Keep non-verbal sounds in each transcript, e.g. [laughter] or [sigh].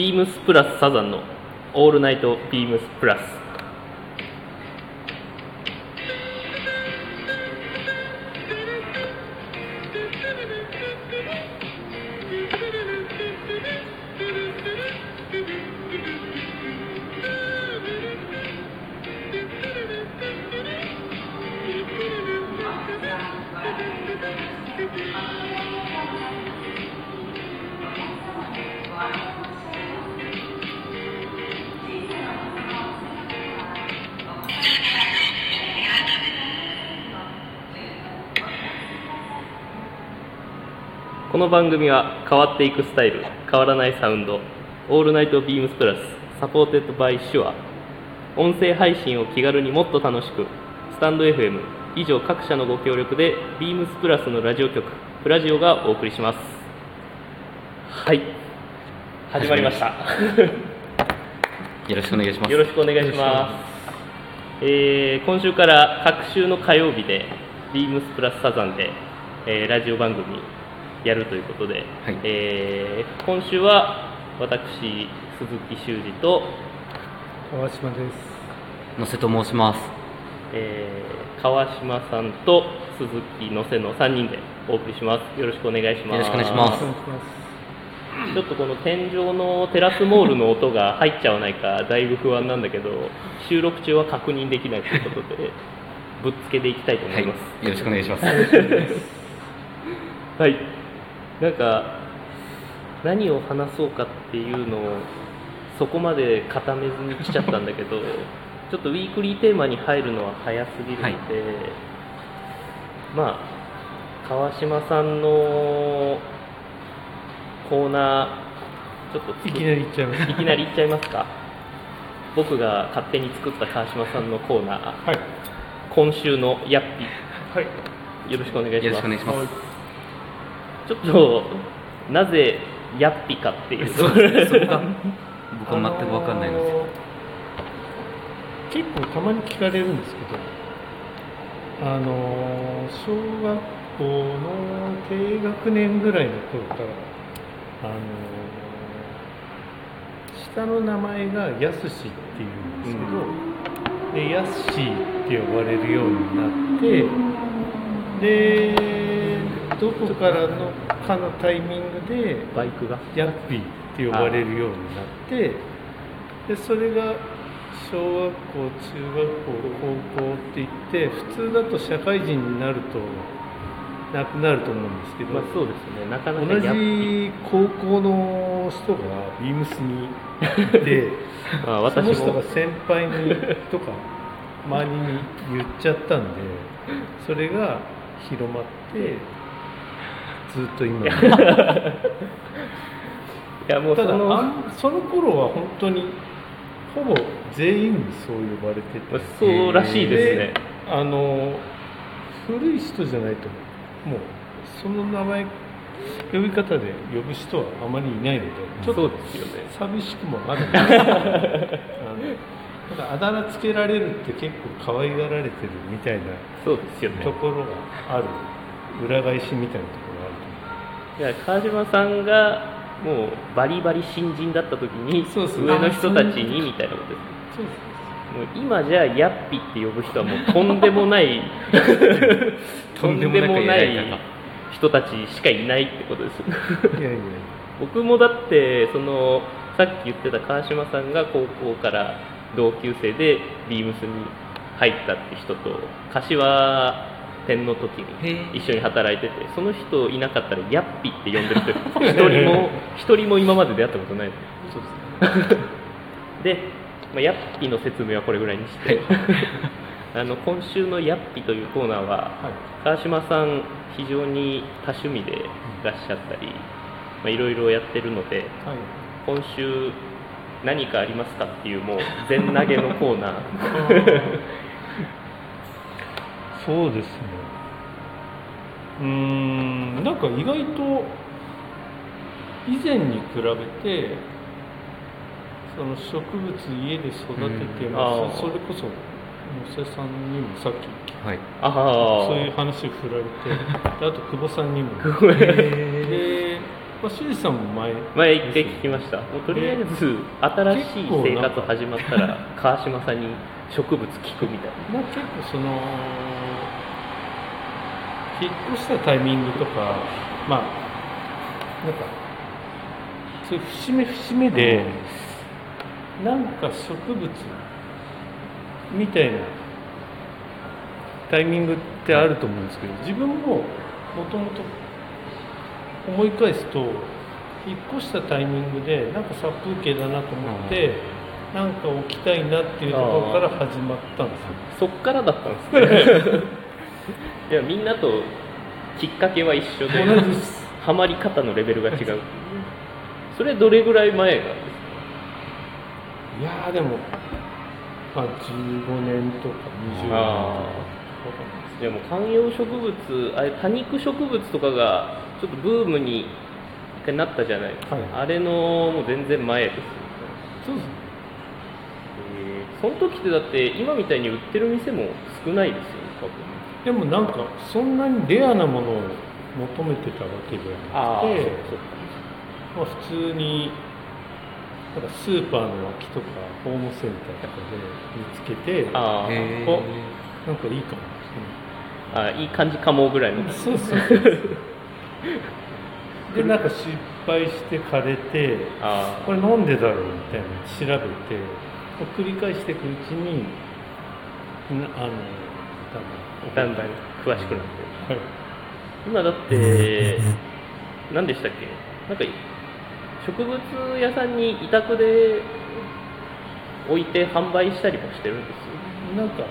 ビームスプラスサザンのオールナイトビームスプラス番組は変わっていくスタイル変わらないサウンドオールナイトビームスプラス supported by Shure。音声配信を気軽にもっと楽しくスタンド FM 以上各社のご協力でビームスプラスのラジオ局プラジオがお送りします。はい。始まりました。[laughs] よろしくお願いします。よろしくお願いします。えー今週から隔週の火曜日でビームスプラスサザンで、えーラジオ番組やるということで、はい。えー今週は私鈴木修二と、川島です。野瀬と申します。えー川島さんと鈴木野瀬の3人でお送りします。よろしくお願いします。よろしくお願いします。ちょっとこの天井のテラスモールの音が入っちゃわないかだいぶ不安なんだけど収録中は確認できないということで [laughs] ぶっつけでいきたいと思はい。いよます、ろしくお願いします。[laughs] はい、なんか何を話そうかっていうのをそこまで固めずに来ちゃったんだけど [laughs] ちょっとウィークリーテーマに入るのは早すぎるので、はいまあ川島さんのコーナーちょっといきなり行っちゃいます。いきなりいっちゃいますか僕が勝手に作った川島さんのコーナーはい。今週のヤッピはい。よろしくお願いしますちょっとなぜヤッピかっていう。そうですそこが僕は全く分かんないので、あのー結構たまに聞かれるんですけど、あのー小学校の低学年ぐらいの頃から、あのー下の名前がやすしっていうんですけど、でやすしって呼ばれるようになって、でどこからのかのタイミングでバイクが？ヤッピーって呼ばれるようになってでそれが小学校中学校高校っていって普通だと社会人になるとなくなると思うんですけど、まあそうですね。なかなか同じ高校の人がビームスにいてピま [laughs] あそ私の人がも先輩にとか周りに言っちゃったんでそれが広まってずっと今に [laughs] いやもうそただその頃は本当にほぼ全員にそう呼ばれてまあて。そうらしいですね。あの古い人じゃないともうその名前呼び方で呼ぶ人はあまりいないのでちょっそうとですよね。寂しくもある。んですけどあだあだ名つけられるって結構可愛がられてるみたいなそうですよね。ところがある裏返しみたいなところいや川島さんがもうバリバリ新人だった時に上の人たちにみたいなことです。そうですもう今じゃあヤッピって呼ぶ人はもうとんでもない [laughs] とんでもない人たちしかいないってことです。いやいや。僕もだってそのさっき言ってた川島さんが高校から同級生でビームスに入ったって人と柏店の時へにー。一緒に働いててその人いなかったらヤッピって呼んでる人 [laughs] 一人も一人も今まで出会ったことない。そうですね。で、まあ、ヤッピの説明はこれぐらいにして、[laughs] あの今週のヤッピというコーナーははい。川島さん非常に多趣味でいらっしゃったり、まあ、いろいろやってるのではい。今週何かありますかっていうもう全投げのコーナー [laughs] そうですね。うーん。なんか意外と以前に比べてその植物家で育ててうん。まあー。すそれこそ野瀬さんにもさっきはい。そういう話を振られて [laughs] であと久保さんにもまあ、修二さんも前前一回聞きましたもうとりあえず新しい生活始まったら川島さんに植物聞くみたいな。まあ、結構その引っ越したタイミングとかまあなんかそういう節目節目で、なんか植物みたいなタイミングってあると思うんですけど自分ももともと思い返すと引っ越したタイミングでなんか殺風景だなと思って、なんか置きたいなっていうところから始まったんですよ。そっからだったんですね。[laughs] いやみんなときっかけは一緒でハマり方のレベルが違う。それどれぐらい前なんですか？いやーでも、まあ、15年とか20年とかあわかんないいやもう観葉植物あれ多肉植物とかがちょっとブームに一回なったじゃない。ですか、はい。あれのもう全然前です。よそうです。えー。その時ってだって今みたいに売ってる店も少ないですよね多分。でもなんかそんなにレアなものを求めてたわけではなくてまあ、普通になんかスーパーの脇とかホームセンターとかで見つけてあー。へおなんかいいかも、あいい感じかもぐらいの。そうそうそうでなんか失敗して枯れてあこれなんでだろうみたいなの調べて繰り返していくうちになあのあだんだん詳しくなって。はい。今だって何でしたっけ？なんか植物屋さんに委託で置いて販売したりもしてるんですよ。なんか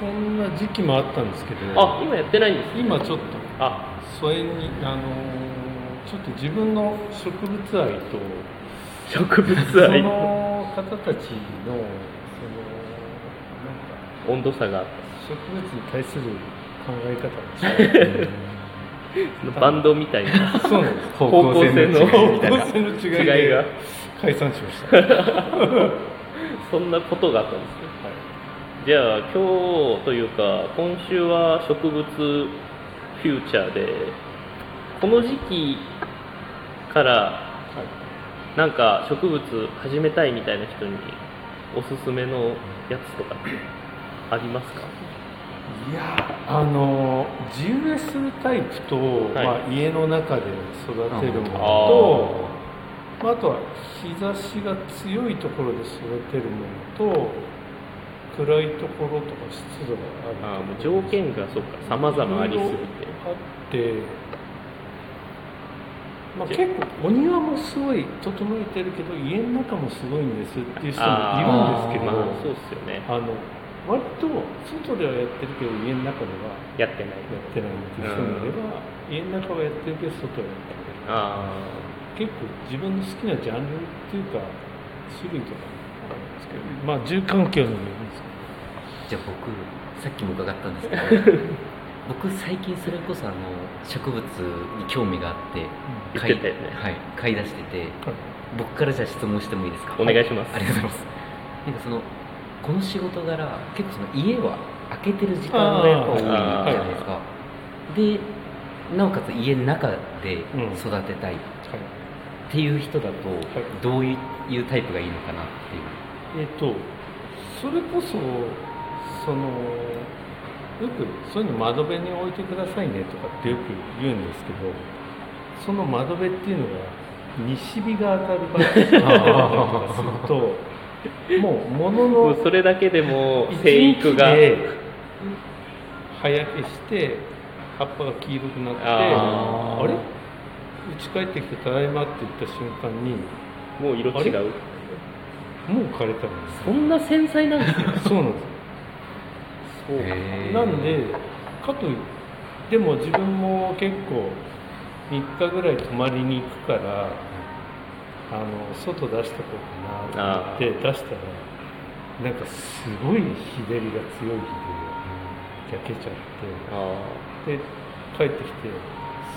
そんな時期もあったんですけどあ今やってないんです今ちょっとあ。それにあのーちょっと自分の植物愛と植物そ愛の方たちのそのなんか温度差が。植物に対する考え方が違う。[laughs] たバンドみたいな。そうなんです。方向性の [laughs] 違いが。解散しました、は [laughs] いそんなことがあったんですねじゃあ今日というか今週は植物フューチャーでこの時期からなんか植物始めたいみたいな人におすすめのやつとかってありますか？いやあの地植えするタイプと、はい。まあ、家の中で育てるものあと、まあ、あとは日差しが強いところで育てるものと暗いところとか湿度がある。あーもう条件がそうか様々ありすぎて。あって、まあ、結構お庭もすごい整えてるけど家の中もすごいんですっていう人もいるんですけどまあそうっすよね。あの割と外ではやってるけど家の中ではやってない。やってないっていう人もいれば、家の中はやってるけど外はやってるあ結構自分の好きなジャンルっていうか種類とかですけどまあ住環境にもよるんですけどじゃあ僕さっきも伺ったんですけど [laughs] 僕最近それこそあの植物に興味があって言ってたよね。はい買い出してて僕からじゃあ質問してもいいですか？お願いします。ありがとうござい。ますなんかそのこの仕事柄結構その家は開けてる時間がやっぱ多いじゃないですか。でなおかつ家の中で育てたいっていう人だとどういうタイプがいいのかなっていう。えっ、とそれこそそのよくそういうの窓辺に置いてくださいねとかってよく言うんですけどその窓辺っていうのが西日が当たる場所だったりとかすると [laughs] もう物のそれだけでも一生育が。日で葉焼けして葉っぱが黄色くなってあれ？家帰ってきて「ただいま」って言った瞬間にもう色違う？もう枯れたんですそんな繊細なんですよ [laughs] そうなんです。そうなんでかといっても自分も結構3日ぐらい泊まりに行くからあの外出しとこうかなって出したらなんかすごい日照りが強い日で焼けちゃってあで帰ってきて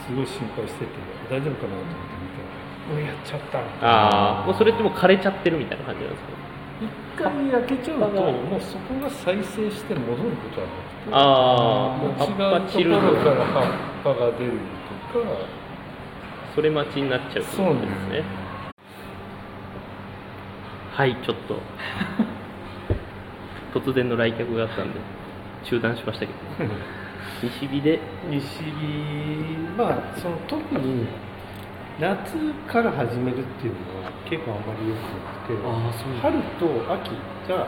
すごい心配してて大丈夫かなと思って見たらもうやっちゃったああーもうそれってもう枯れちゃってるみたいな感じなんですか？一回焼けちゃうともうそこが再生して戻ることはなくてああもう違うところから葉っぱが出るとか。それ待ちになっちゃうそうなんですね。はいちょっと。[laughs] 突然の来客があったんで中断しましたけど [laughs] 西日で。西日まあその特に夏から始めるっていうのは結構あんまり良くなくて春と秋が、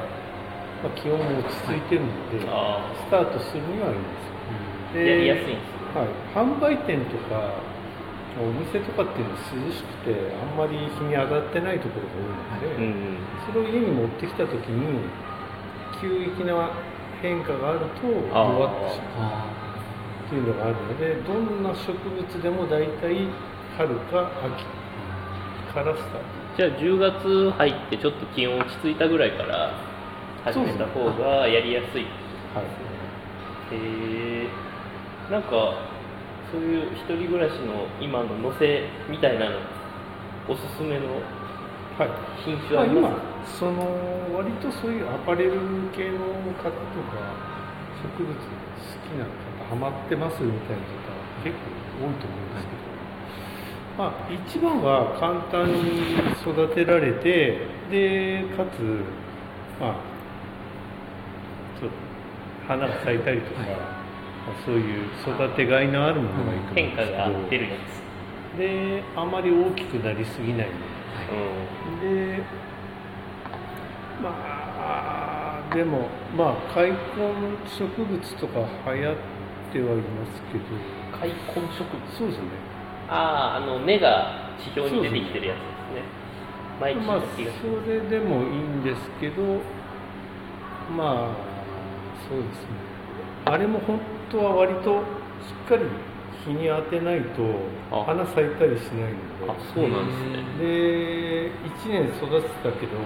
まあ、気温も落ち着いてるので、あスタートするにはいいんですよ。あやりやすいんですよはい、販売店とかお店とかっていうのは涼しくてあんまり日に当たってないところが多いので、うん。それを家に持ってきた時に急激な変化があると弱ってしまうあっていうのがあるのでどんな植物でも大体春か秋からスターじゃあ10月入ってちょっと気温落ち着いたぐらいから始めた方がやりやすいトはいへえなんかそういう一人暮らしの今の乗せみたいなのおすすめのはい。品種まあ、あります？今その割とそういうアパレル系の方とか植物好きな方ハマってますみたいな方結構多いと思うんですけど、まあ一番は簡単に育てられてでかつまあちょっと花が咲いたりとか、はい。まあそういう育てがいのあるものがいいと思うん変化ですけど、が出るやであまり大きくなりすぎない。つ、でまあでもまあ開墾植物とか流行ってはいますけど。うん、開墾植物？そうですね。あああの根が地表に出てきてるやつですね。前聞いまあそれでもいいんですけど。まあそうですね。あれも本当は割としっかり日に当てないとあ。花咲いたりしないので。あそうなんですね。で1年育てたけど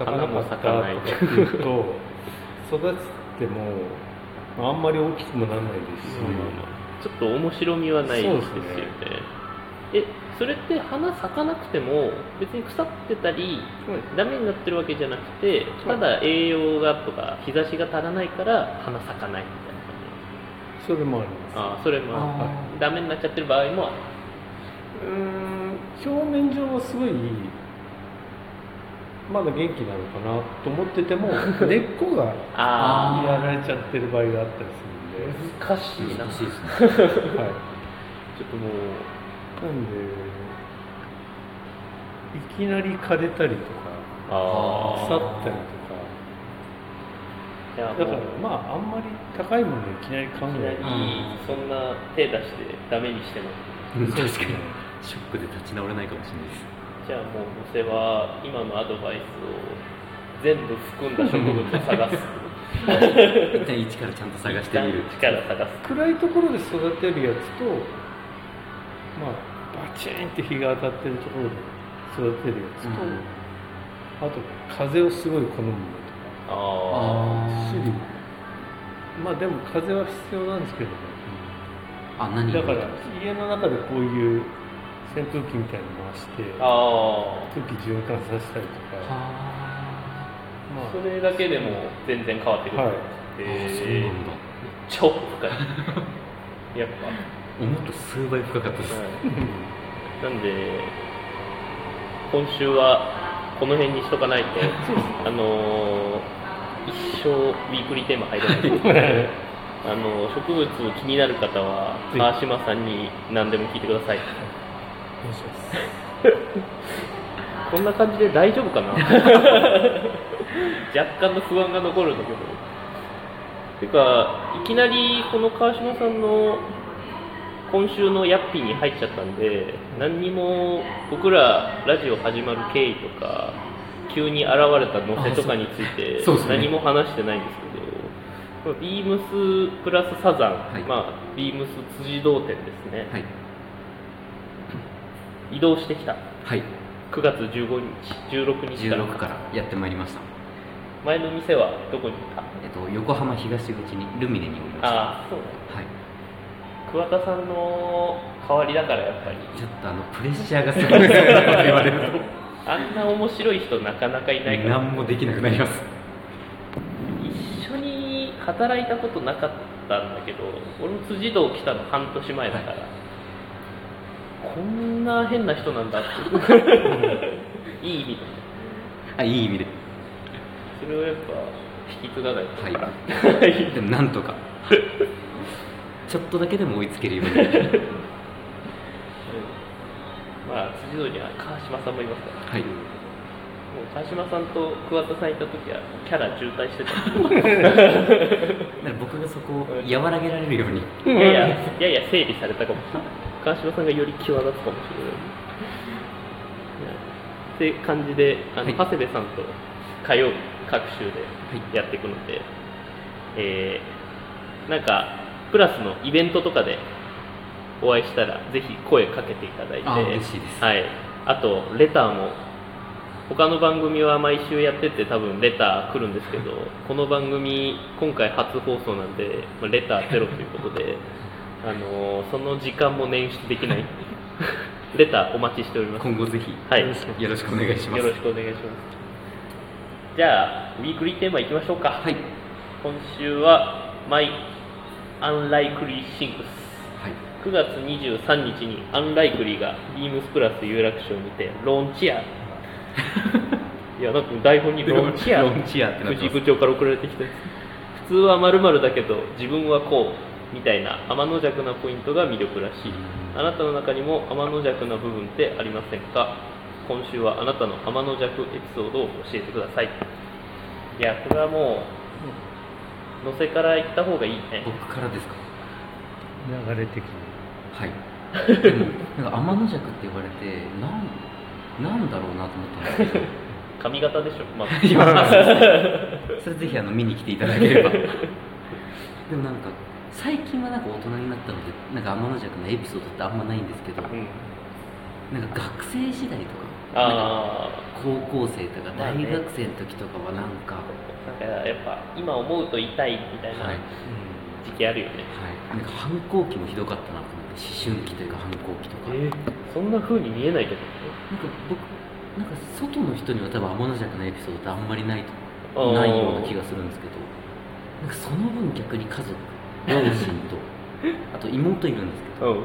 咲かなかったとかいうと育ててもあんまり大きくもならないですし、ちょっと面白みはないですよね。えそれって花咲かなくても別に腐ってたりダメになってるわけじゃなくてただ栄養がとか日差しが足らないから花咲かないみたいな感じ。それもあります。ああそれもあダメになっちゃってる場合もある。うーん表面上はすごいまだ元気なのかなと思ってても [laughs] 根っこがあやられちゃってる場合があったりすあ難しいな。難しいですね。るんで、はい、ちょっともうなんでいきなり枯れたりとかあ腐ったりとか。だからまああんまり高いものいきなり買うのはいきなりそんな手出してダメにしても。確かにショックで立ち直れないかもしれないですじゃあもう乗せは今のアドバイスを全部含んだ植物を探す。[laughs] 一旦一からちゃんと探してみる。力探す。暗いところで育てるやつとまあバチンって日が当たってるところで育てるやつと、うん。あと風をすごい好むのとか。あ種類まあでも風は必要なんですけどね。あ何だから家の中でこういう扇風機みたいなの回してああ空気循環させたりとか。はまそれだけでも全然変わってくる、はい。あへそうえなんだ。超深い。やっ思った数倍深かったです、ぱ、なんで今週はこの辺にしとかないと [laughs] あのー一生ウィークリーテーマ入らない。あの植物気になる方は川島さんに何でも聞いてください [laughs] こんな感じで大丈夫かな？[laughs] 若干の不安が残るんだけど。てかいきなりこの川島さんの今週のヤッピーに入っちゃったんで何にも僕らラジオ始まる経緯とか急に現れた載せとかについて何も話してないんですけどビームスプラスサザン、はい。まあ、ビームス辻堂店ですね、はい移動してきた。はい。9月15日16日から。16からやってまいりました。前の店はどこにいた？えっと横浜東口にルミネにおりました。ああそうはい。桑田さんの代わりだからやっぱり。ちょっとあのプレッシャーがすごいです言われる [laughs] あんな面白い人なかなかいとないから。何もできなくなります。一緒に働いたことなかったんだけど俺も辻堂来たの半年前だから、こんな変な人なんだって。[laughs] いい意味で。あいい意味で。それをやっぱ引き継がないとはい。でもなんとか。ちょっとだけでも追いつけるようにまあ辻堂には川島さんもいますから。はい。もう川島さんと桑田さんいた時はキャラ渋滞してた。[laughs] だから僕がそこを和らげられるように。いやいやいやいや整理されたかも。しれない川島さんがより際立つかもしれない。って感じであの、はい。長谷部さんと火曜日各週でやっていくので、えーなんかプラスのイベントとかでお会いしたらぜひ声かけていただいてあ嬉しいです。はい、あとレターも他の番組は毎週やってて多分レター来るんですけどこの番組今回初放送なんでまあレターゼロということで、あのーその時間も捻出できない。レターお待ちしております。今後ぜひはい。よろしくお願いします。よろしくお願いします。じゃあウィークリーテーマいきましょうか。はい。今週は「 My Unlikely Things」はい。9月23日にアンライクリーがビームスプラス有楽町にてローンチや [laughs] いやなんか台本にローンチやローンって藤井部長から送られてきたやつ普通は〇〇だけど自分はこうみたいな天の弱なポイントが魅力らしい。あなたの中にも天の弱な部分ってありませんか？今週はあなたの天の弱エピソードを教えてください。いやこれはもう乗せから行った方がいいね。僕からですか？流れ的に。はい。[laughs] でもなんか天の弱って言われてなんなんだろうなと思ったんですけど。[laughs] 髪型でしょまず [laughs] いやそれぜひあの見に来ていただければ。でもなんか最近はなんか大人になったのでなんか天の弱のエピソードってあんまないんですけどうん。なんか学生時代とかあ高校生とか大学生の時とかはなんか、あなんかやっぱ今思うと痛いみたいなはい、時期あるよね、はい、なんか反抗期もひどかったなと思って思春期というか反抗期とか、えーそんな風に見えないけど。なんか僕なんか外の人には多分天の弱なエピソードってあんまりないとないような気がするんですけどなんかその分逆に家族両親とあと妹いるんですけどうん。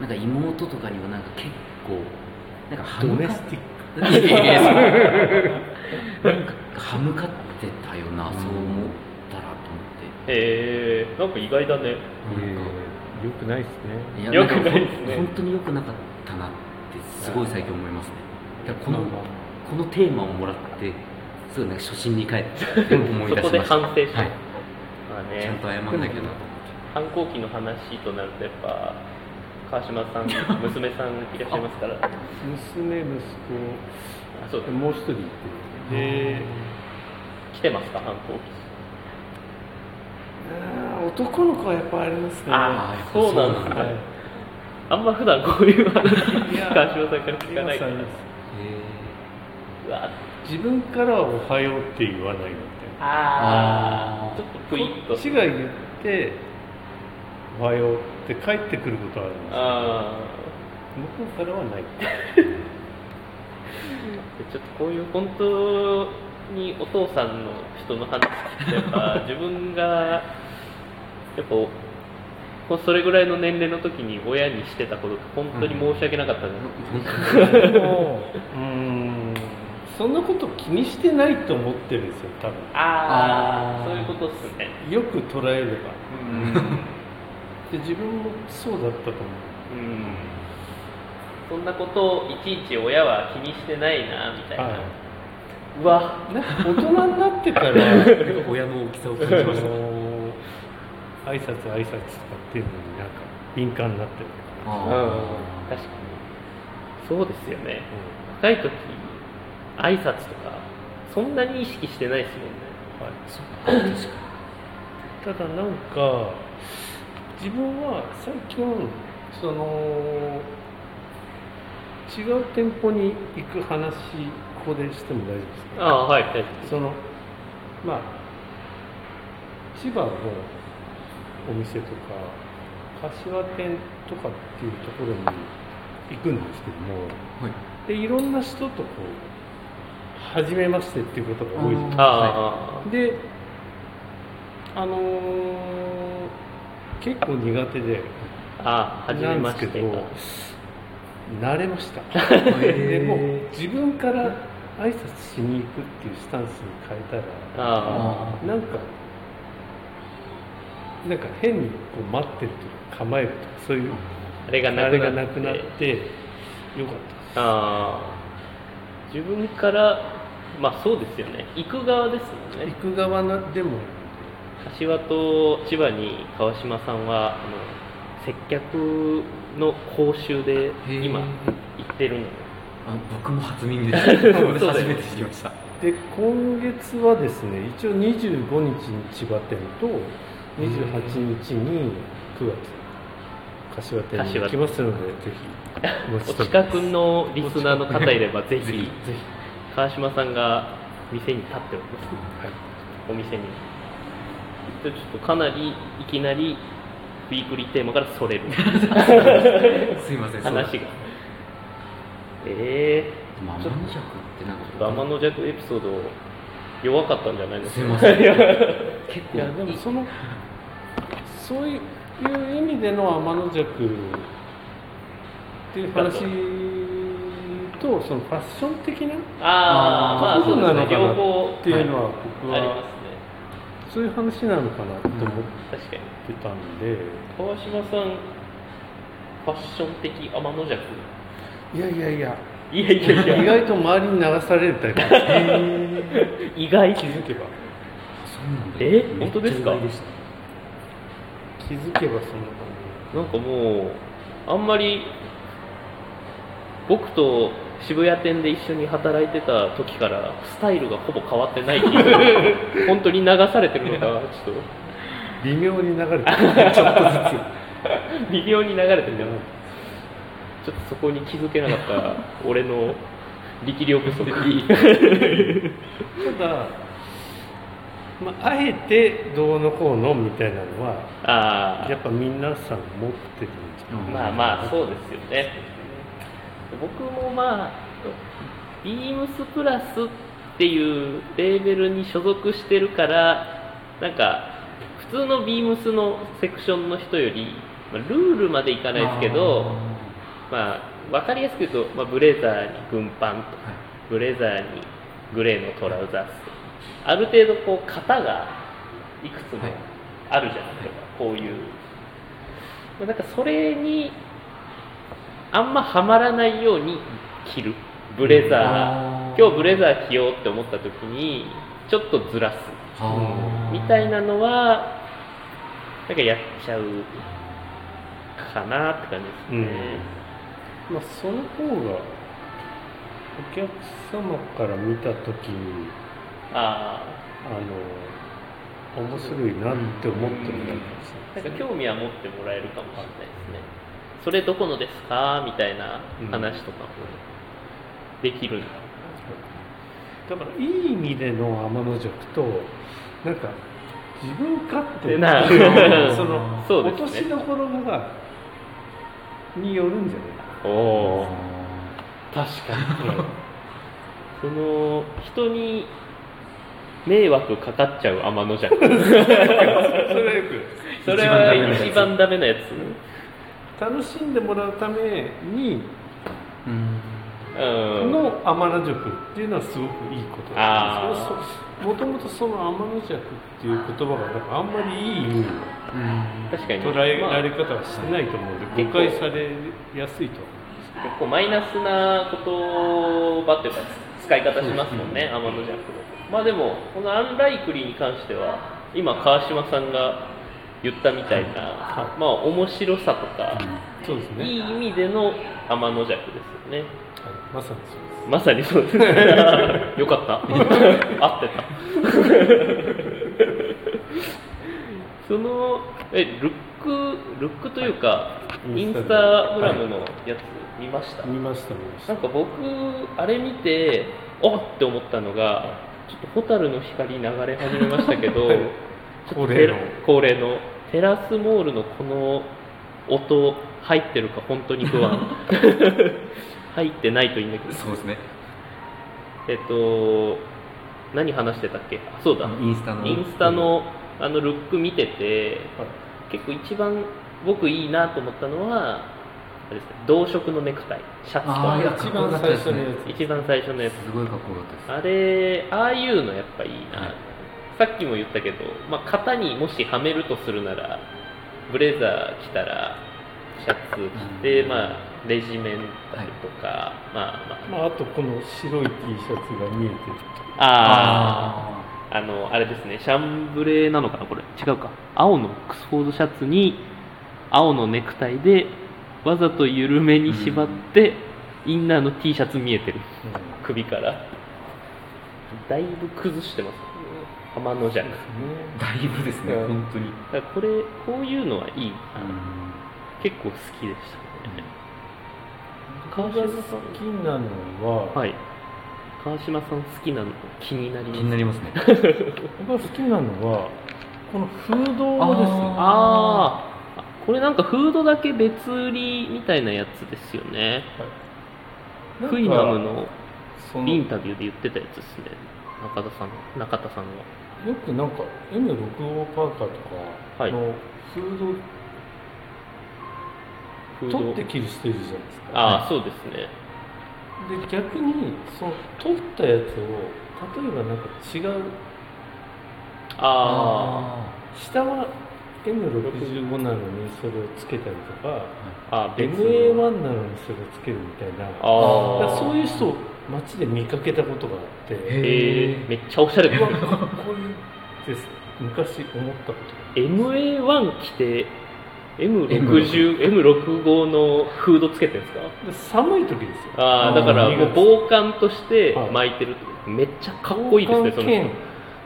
なんか妹とかにはなんか結構なんか歯向かっドメスティッいやいやそうなんか歯向かってたよな、そう思ったらと思って。えー、なんか意外だね。よくないですね。いや良くないですね。本当に良くなかったなってすごい最近思いますね。だこのこのテーマをもらってすごいなんか初心に帰って [laughs] 思い出しました。そこで反省してはい、まあね。ちゃんと謝んなきゃなと反抗期の話となるとやっぱ川島さん [laughs] 娘さんいらっしゃいますから。あ娘息そう子もう一人いて。で来てますか反抗期。男の子はやっぱありますね。ああそうなんですね、はいあんま普段こういう話川島さんから聞かないから。自分からは「おはよう」って言わないのでああちょっとプイッとこっちが言って「おはよう」って帰ってくることはあるんですあ向こうからはない。ちょっとこういう本当にお父さんの人の話聞くとやっぱ自分が [laughs] やっぱそれぐらいの年齢の時に親にしてたことって本当に申し訳なかったです、うーんそんなこと気にしてないと思ってるんですよ多分。ああそういうことっすね。よく捉えれば。うん。で自分もそうだったと思う。ん。そんなことをいちいち親は気にしてないなみたいな、う、わ。い、なんか大人になってから [laughs] 親の大きさを感じあました。の挨拶挨拶とかっていうのになんか敏感になってる、うん。あ確かに。そうですよね。若い時挨拶とかそんなに意識してないですもんね。はい、ー確かただなんか自分は最近その違う店舗に行く話ここでしても大丈夫ですか？ああはい大丈夫です。そのまあ千葉のお店とか柏店とかっていうところに行くんですけどもにはい。でいろんな人とこう初めましてっていうことが多い。じゃないですかああ、であのー結構苦手で。ああ初めまして慣れました。[laughs] でも自分から挨拶しに行くっていうスタンスに変えたらあなんかなんか変にこう待ってるとか構えるとかそういうあれがなくなって。がなくなってよかったああ自分からまあそうですよね。行く側ですもんね。行く側のでも。柏と千葉に川島さんはあの接客の講習で今行ってるの。あ僕も初耳で [laughs] す初めて知りました。で今月はですね一応25日に千葉店と28日に9月柏店に行きますのでぜひ [laughs] お近くのリスナーの方いればぜひぜひ川島さんが店に立っております。はいお店に。でちょっとかなりいきなりウィークリーテーマからそれる。すいません。話が。えでも天の尺ってなんかえー、天の弱エピソード弱かったんじゃないですかすいません。[laughs] いや結構いやでもそのそういう意味での天の弱っていう話とそのファッション的なっああまあどうなのかな両方ていうのは僕はありますね。そういう話なのかなと思ってたんで、川島さんファッション的天の弱。いやいやいや。いやいやいや。意外と周りに流されるタイプ意外。気づけば。そうなんだえ本当ですか気づけばそんな感なんかもうあんまり僕と渋谷店で一緒に働いてた時からスタイルがほぼ変わってない。気 [laughs] が本当に流されてるのかちょっじ微妙に流れてる。ちょっとずと [laughs] 微妙に流れてるからちょっとそこに気づけなかった俺の力量不足。つただ、まあ、あえてどうのこうのみたいなのはあやっぱ皆さん持ってるんじゃない？あまあまあそうですよね僕もまあビームスプラスっていうレーベルに所属してるからなんか普通のビームスのセクションの人より、まあ、ルールまでいかないですけどまあ分かりやすく言うと、まあ、ブレザーに軍パンとかブレザーにグレーのトラウザースある程度こう型がいくつもあるじゃないですか、こういう。まあなんかそれにあんまはまらないように着る。ブレザー今日ブレザー着ようって思った時にちょっとずらす。みたいなのはなんかやっちゃうかなって感じですね、まあ、その方がお客様から見た時にああの面白いなって思ってもらえますあなんか興味は持ってもらえるかもしれないですねそれどこのですか？みたいな話とかもできるんだ、だからいい意味での天の弱となんか自分勝手でな [laughs] そのそうね。落としどころがによるんじゃない？おお確かに。[laughs] その人に迷惑かかっちゃう天の弱。[laughs] それはよく。それは一番ダメなやつ楽しんでもらうためにうん。うんの天の弱っていうのはすごくいいことなんですけどそもともとその天の弱っていう言葉がなんかあんまりいいうん。確かに。捉えられまあ方はしてないと思うので、誤解されやすいと思結構マイナスな言葉っていうか使い方しますもんね、天の。弱まあでもこのアンライクリーに関しては今川島さんが言ったみたいな、はいまあ面白さとか、うそうですね。いい意味での天の弱ですよね。はい。まさにそうです。まさにそうです [laughs] よかった。[laughs] 合ってた。[laughs] そのえルックルックというかインスタグラムのやつ見ました、見ました見ました。なんか僕あれ見ておっって思ったのがちょっと蛍の光流れ始めましたけど、はい。ちょっと恒例の。恒例のテラスモールのこの音入ってるか本当に不安。[laughs] 入ってないといいんだけど。そうですね。えっと何話してたっけ？あそうだ。インスタの。インスタのあのルック見ててはい結構一番僕いいなと思ったのはあれですね同色のネクタイ。シャツとあーいや一番最初のやつ。一番最初のやつ。すごいかっこよかったです。あれああいうのやっぱいいな、はいさっきも言ったけど、まあ、型にもしはめるとするならブレザー着たらシャツ着て、うん。まあ、レジメンタルとか、まあままあ、あとこの白い T シャツが見えてるああー。あのあれですね。シャンブレーなのかな？これ。違うか。青のオックスフォードシャツに青のネクタイでわざと緩めに縛って、インナーの T シャツ見えてる。首から。だいぶ崩してます浜のジャックだいぶですね、うん本当に、だからこれこういうのはいい。な、結構好きでしたね、川僕が島さん好きなのは、はい。川島さん好きなの気になります。気になりますね。[laughs] 僕が好きなのはこのフードをですね。あー。あこれなんかフードだけ別売りみたいなやつですよね。なんかクイナムのインタビューで言ってたやつですね。中田さん中田さんがよくなんか M65 パーカーとはい。かのフード。取って着る人いるじゃないですか。ああそうですね。で逆にその取ったやつを例えばなんか違うあ下は M65 なのにそれをつけたりとかああ別 MA1 のなのにそれをつけるみたいな。あそういう人を街で見かけたことがあってへえー、めっちゃおしゃれですねうわかっこいいです。昔思ったことが MA1 着て M60、M65 のフードつけてるんですか？で寒い時ですよ。ああだからもう防寒としてはい。巻いてるってめっちゃかっこいいですねその。兼人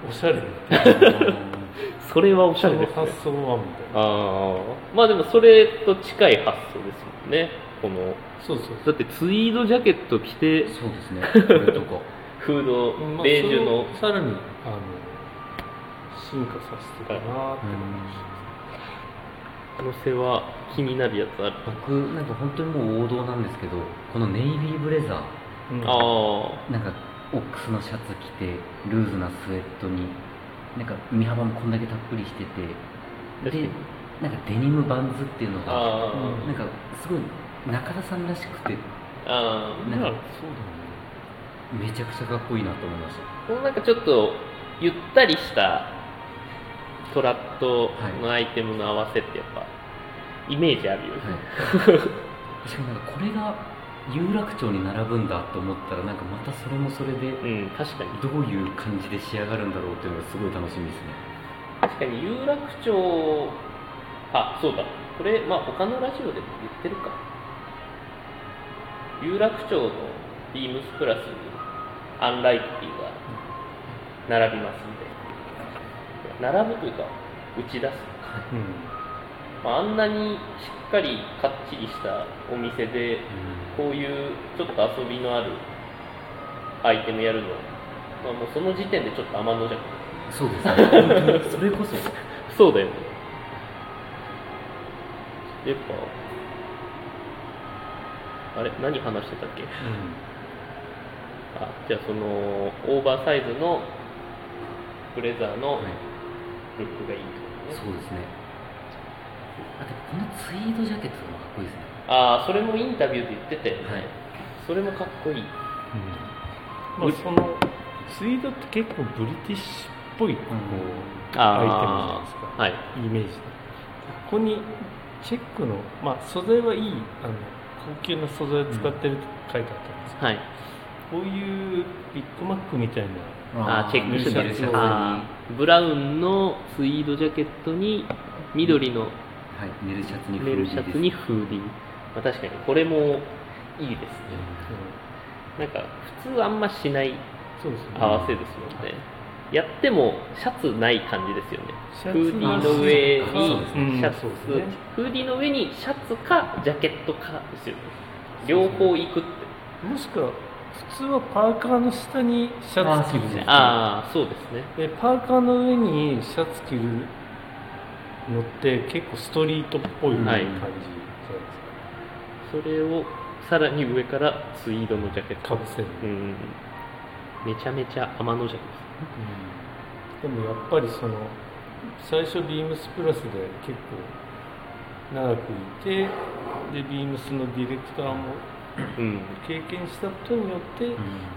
おしゃれ [laughs] それはおしゃれですね。発想はみたいな。ああまあでもそれと近い発想ですもんねこのそうそうだってツイードジャケット着てそうですね。[laughs] これとかフードまあベージュの。さらにあの進化させてたなって思いま可能性は気になるやつある。僕なんか本当にもう王道なんですけどこのネイビーブレザー。した、うん。あなんかオックスのシャツ着てルーズなスウェットになんか身幅もこんだけたっぷりしててでなんかデニムバンズっていうのがなんかすごい中田さんらしくて。ああなんかそうだね。めちゃくちゃかっこいいなと思いました。このなんかちょっとゆったりしたトラットのアイテムの合わせってやっぱイメージあるよね、はい、しかもなんかこれが有楽町に並ぶんだと思ったらなんかまたそれもそれでうん確かに。どういう感じで仕上がるんだろうっていうのがすごい楽しみですね。確かに有楽町あそうだ。これまあ他のラジオでも言ってるか有楽町のビームスプラスにアンライティが並びますんで。並ぶというか打ち出す、うんまあ、あんなにしっかりかっちりしたお店でこういうちょっと遊びのあるアイテムやるのは、まあ、もうその時点でちょっと天のじゃんそうですね。それこそ。[laughs] そうだよね。やっぱあれ何話してたっけ？あじゃあそのオーバーサイズのブレザーのはい。ルックがいいとね、そうですね。あとこのツイードジャケットもかっこいいですね。ああそれもインタビューで言ってたよね、はい。それもかっこいい。まあ、そのツイードって結構ブリティッシュっぽいこう、アイテムじゃないですか、はい。イメージ。でここにチェックの、まあ、素材はいいあの高級な素材を使ってると書いてあったんですけど、はい。こういうビッグマックみたいなあーチェックしてた。ネルシャツを。あー。ブラウンのツイードジャケットに緑のはいネルシャツにネルシャツにフーディー、まあ、確かにこれもいいですね。なんか普通あんましない合わせですもんね、やってもシャツない感じですよね。シャツフーディーの上にシャツ、うんフーディーの上にシャツかジャケットかですよね。両方行くって。もしくは普通はパーカーの下にシャツ着る。んですよああそうですね。でパーカーの上にシャツ着るのって結構ストリートっぽい感じ。じゃないですか、それをさらに上からツイードのジャケット。かぶせる、うん。めちゃめちゃ天の弱でもやっぱりその最初ビームスプラスで結構長くいてでビームスのディレクターも経験したことによって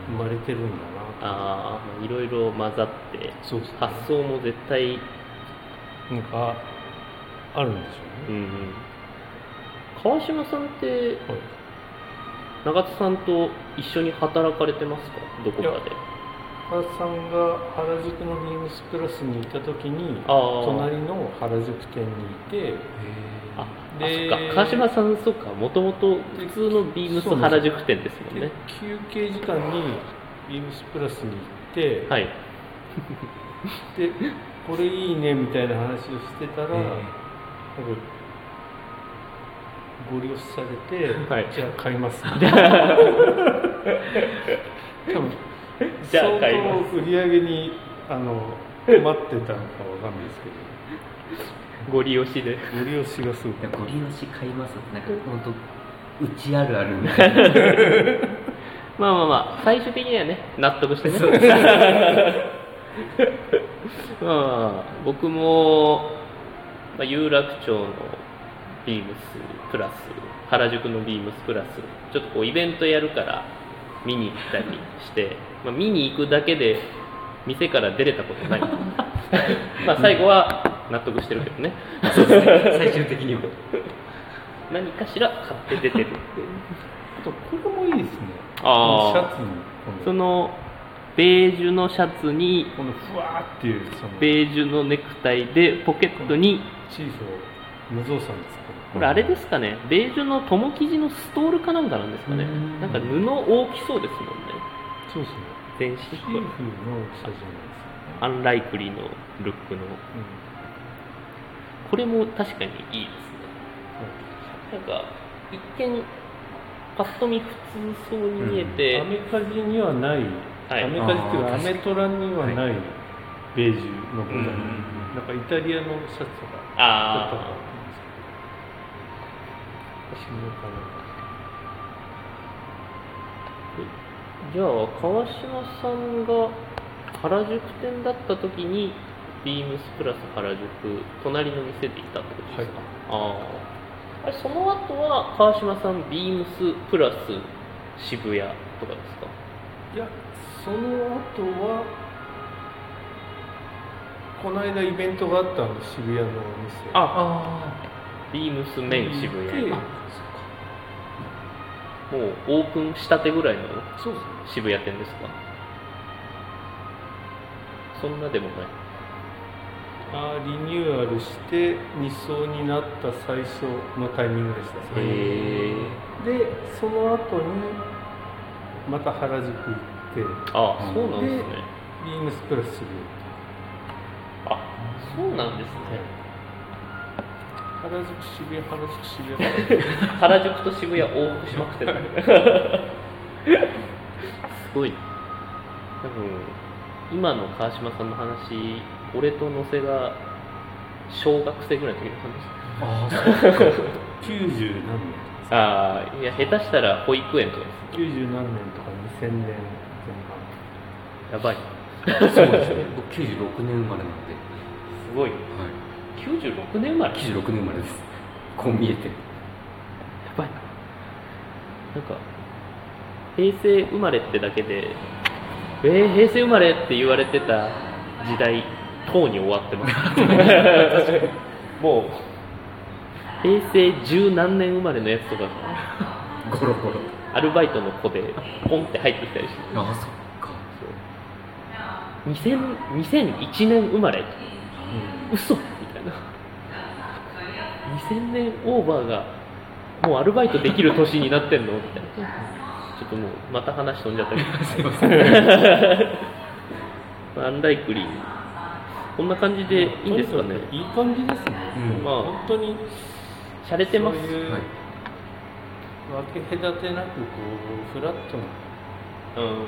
生まれてるんだな、ああいろいろ混ざってね、発想も絶対なんかあるんでしょうね、うんうん、川島さんって、はい、永田さんと一緒に働かれてますか？どこかで川さんが原宿のビームスプラスにいた時に隣の原宿店にいてあでそっか。川島さんそうか。もともと普通のビームス原宿店ですもんね。休憩時間にビームスプラスに行ってはい。[laughs] でこれいいねみたいな話をしてたら、えー、なんかご利用されて、はい、じゃあ買います。みたいな多分じゃあ買います。売り上げにあの待ってたのかわかんないですけど。ご利用しで。ご利用しがすごい。ご利用し買いますってなんか本当うちあるあるみたいな。[laughs] まあまあまあ最終的にはね納得してね。[laughs] まあ僕も、まあ、有楽町のビームスプラス原宿のビームスプラスちょっとこうイベントやるから見に行ったりして、まあ、見に行くだけで店から出れたことない。[laughs] まあ最後は納得してるけどね。最終的には何かしら買って出てるあとこれもいいですね。ああシャツにそのベージュのシャツにこのふわーっていうその。ベージュのネクタイでポケットにチーズを無造作これあれですかね。ベージュの友生地のストールかなんかなんですかね。なんか布大きそうですもんね。そうですね全身シーフの大きさじゃないですか、ね、アンライクリーのルックの、うん、これも確かにいいですね、うん、なんか一見パッと見普通そうに見えて、うん、アメカジにはない、はい、アメカジっていうかアメトラにはないベージュのボタン、なん。かイタリアのシャツとかああしようかなじゃあ川島さんが原宿店だった時にビームスプラス原宿隣の店でいたってことですか、はい、ああれその後は川島さんビームスプラス渋谷とかですか？いやその後はこの間イベントがあったんで渋谷のお店。ああビームスメン渋谷もうオープンしたてぐらいの渋谷店ですか？そんなでもない。あリニューアルして2層になった最初のタイミングでした。へでその後にまた原宿行って。あそうなんですね。ビームスプラスするあそうなんですね原宿渋谷原宿渋谷原宿と渋谷往復しまくってたすごい。多分今の川島さんの話俺と野瀬が小学生ぐらいの時の話。ああそうか90何年ああいや下手したら保育園とかです90何年とか2000年前半やばいそうですね。僕96年生まれなんで。すごい、はい96年生まれ96年生まれです。こう見えて。やばいな。んか平成生まれってだけでえー、平成生まれって言われてた時代とうに終わってます。もう。平成十何年生まれのやつとか。がゴロゴロ。アルバイトの子でポンって入ってきたりして。あそっか。2001年生まれ、うん、嘘2000年オーバーがもうアルバイトできる年になってんの？みたいな。ちょっともうまた話飛んじゃったけど。すいません。アンライクリーこんな感じでいいんですかね。いい感じですね、うん、まあ本当に洒落てますそういう、はい、分け隔てなくこうフラットな、うん、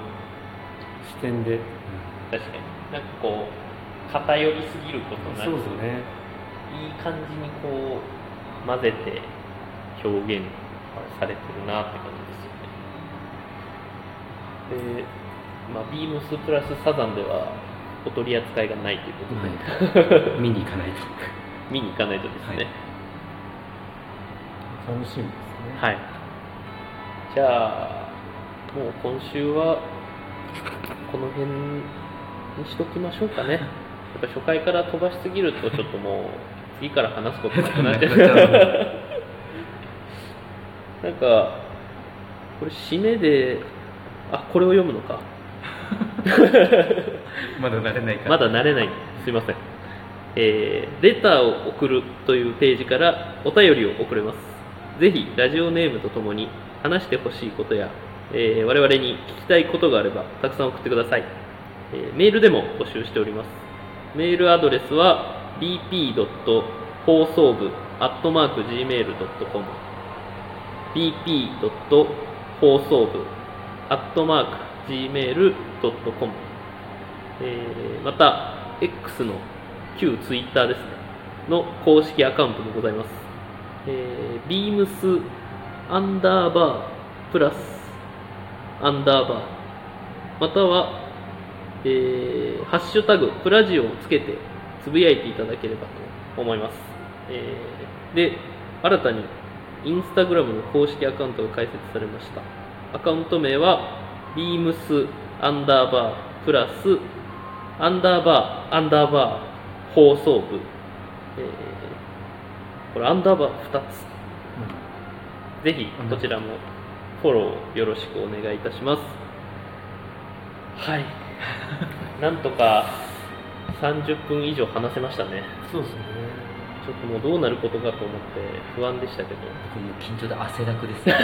視点で、確かに。なんかこう偏りすぎることなくそうですね。いい感じにこう混ぜて表現されてるなって感じですよね。で、まあ、ビームスプラスサザンではお取り扱いがないということで、はい、見に行かないと。見に行かないとですね、はい、楽しみですね。はい。じゃあもう今週はこの辺にしときましょうかね。やっぱ初回から飛ばしすぎるとちょっともう次から話すことなくなっちゃうなんかこれ締めであこれを読むのか。[laughs] まだ慣れないか。らまだ慣れない。すいません。えーレターを送るというページからお便りを送れます。ぜひラジオネームとともに話してほしいことや、えー我々に聞きたいことがあればたくさん送ってください、えーメールでも募集しております。メールアドレスは bp. 放送部 gmail.com bp. 放送部 gmail.com えーまた X の旧 Twitter ですねの公式アカウントもございます、えー、beams アンダーバープラスアンダーバーまたは、えーハッシュタグプラジオをつけてつぶやいていただければと思います、えーで新たにインスタグラムの公式アカウントが開設されました。アカウント名は beams アンダーバープラスアンダーバーアンダーバー放送部、えーこれアンダーバー2つ。ぜひこちらもフォローよろしくお願いいたします。はい。[laughs] なんとか30分以上話せましたね。そうですね。ちょっともうどうなることかと思って不安でしたけど。僕もう緊張で汗だくです。よ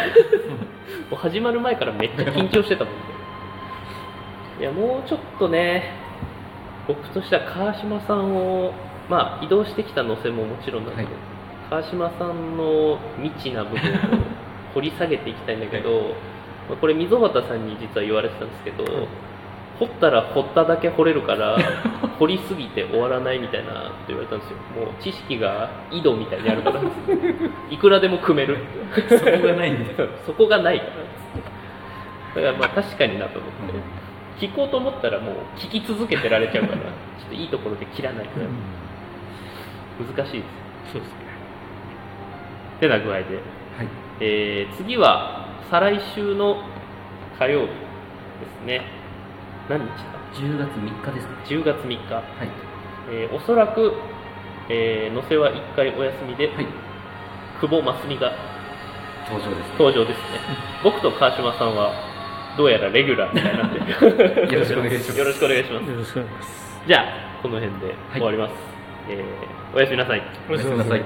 [laughs] もう始まる前からめっちゃ緊張してたもんね。[laughs] いやもうちょっとね僕としては川島さんをまあ移動してきた乗せももちろんなんだけど、はい。川島さんの未知な部分を掘り下げていきたいんだけど、[laughs] まあこれ溝端さんに実は言われてたんですけど、掘ったら掘っただけ掘れるから掘りすぎて終わらないみたいなこと言われたんですよ。もう知識が井戸みたいにあるから。いくらでも組めるって。そこがないんで [laughs] そこがないから。だからまあ確かになと思って、聞こうと思ったらもう聞き続けてられちゃうから。ちょっといいところで切らないと難しいです。そうですね。てな具合で、はい。えー次は再来週の火曜日ですね何日だ10月3日ですね。10月3日、はい。えーおそらく、えー、野瀬は1回お休みで、はい。久保真澄が登場です登場ですね。[laughs] 僕と川島さんはどうやらレギュラーみたいなんで [laughs] よろしくお願いします。よろしくお願いします。よろしくお願いします。じゃあこの辺で終わります、えーおやすみなさい。おやすみなさい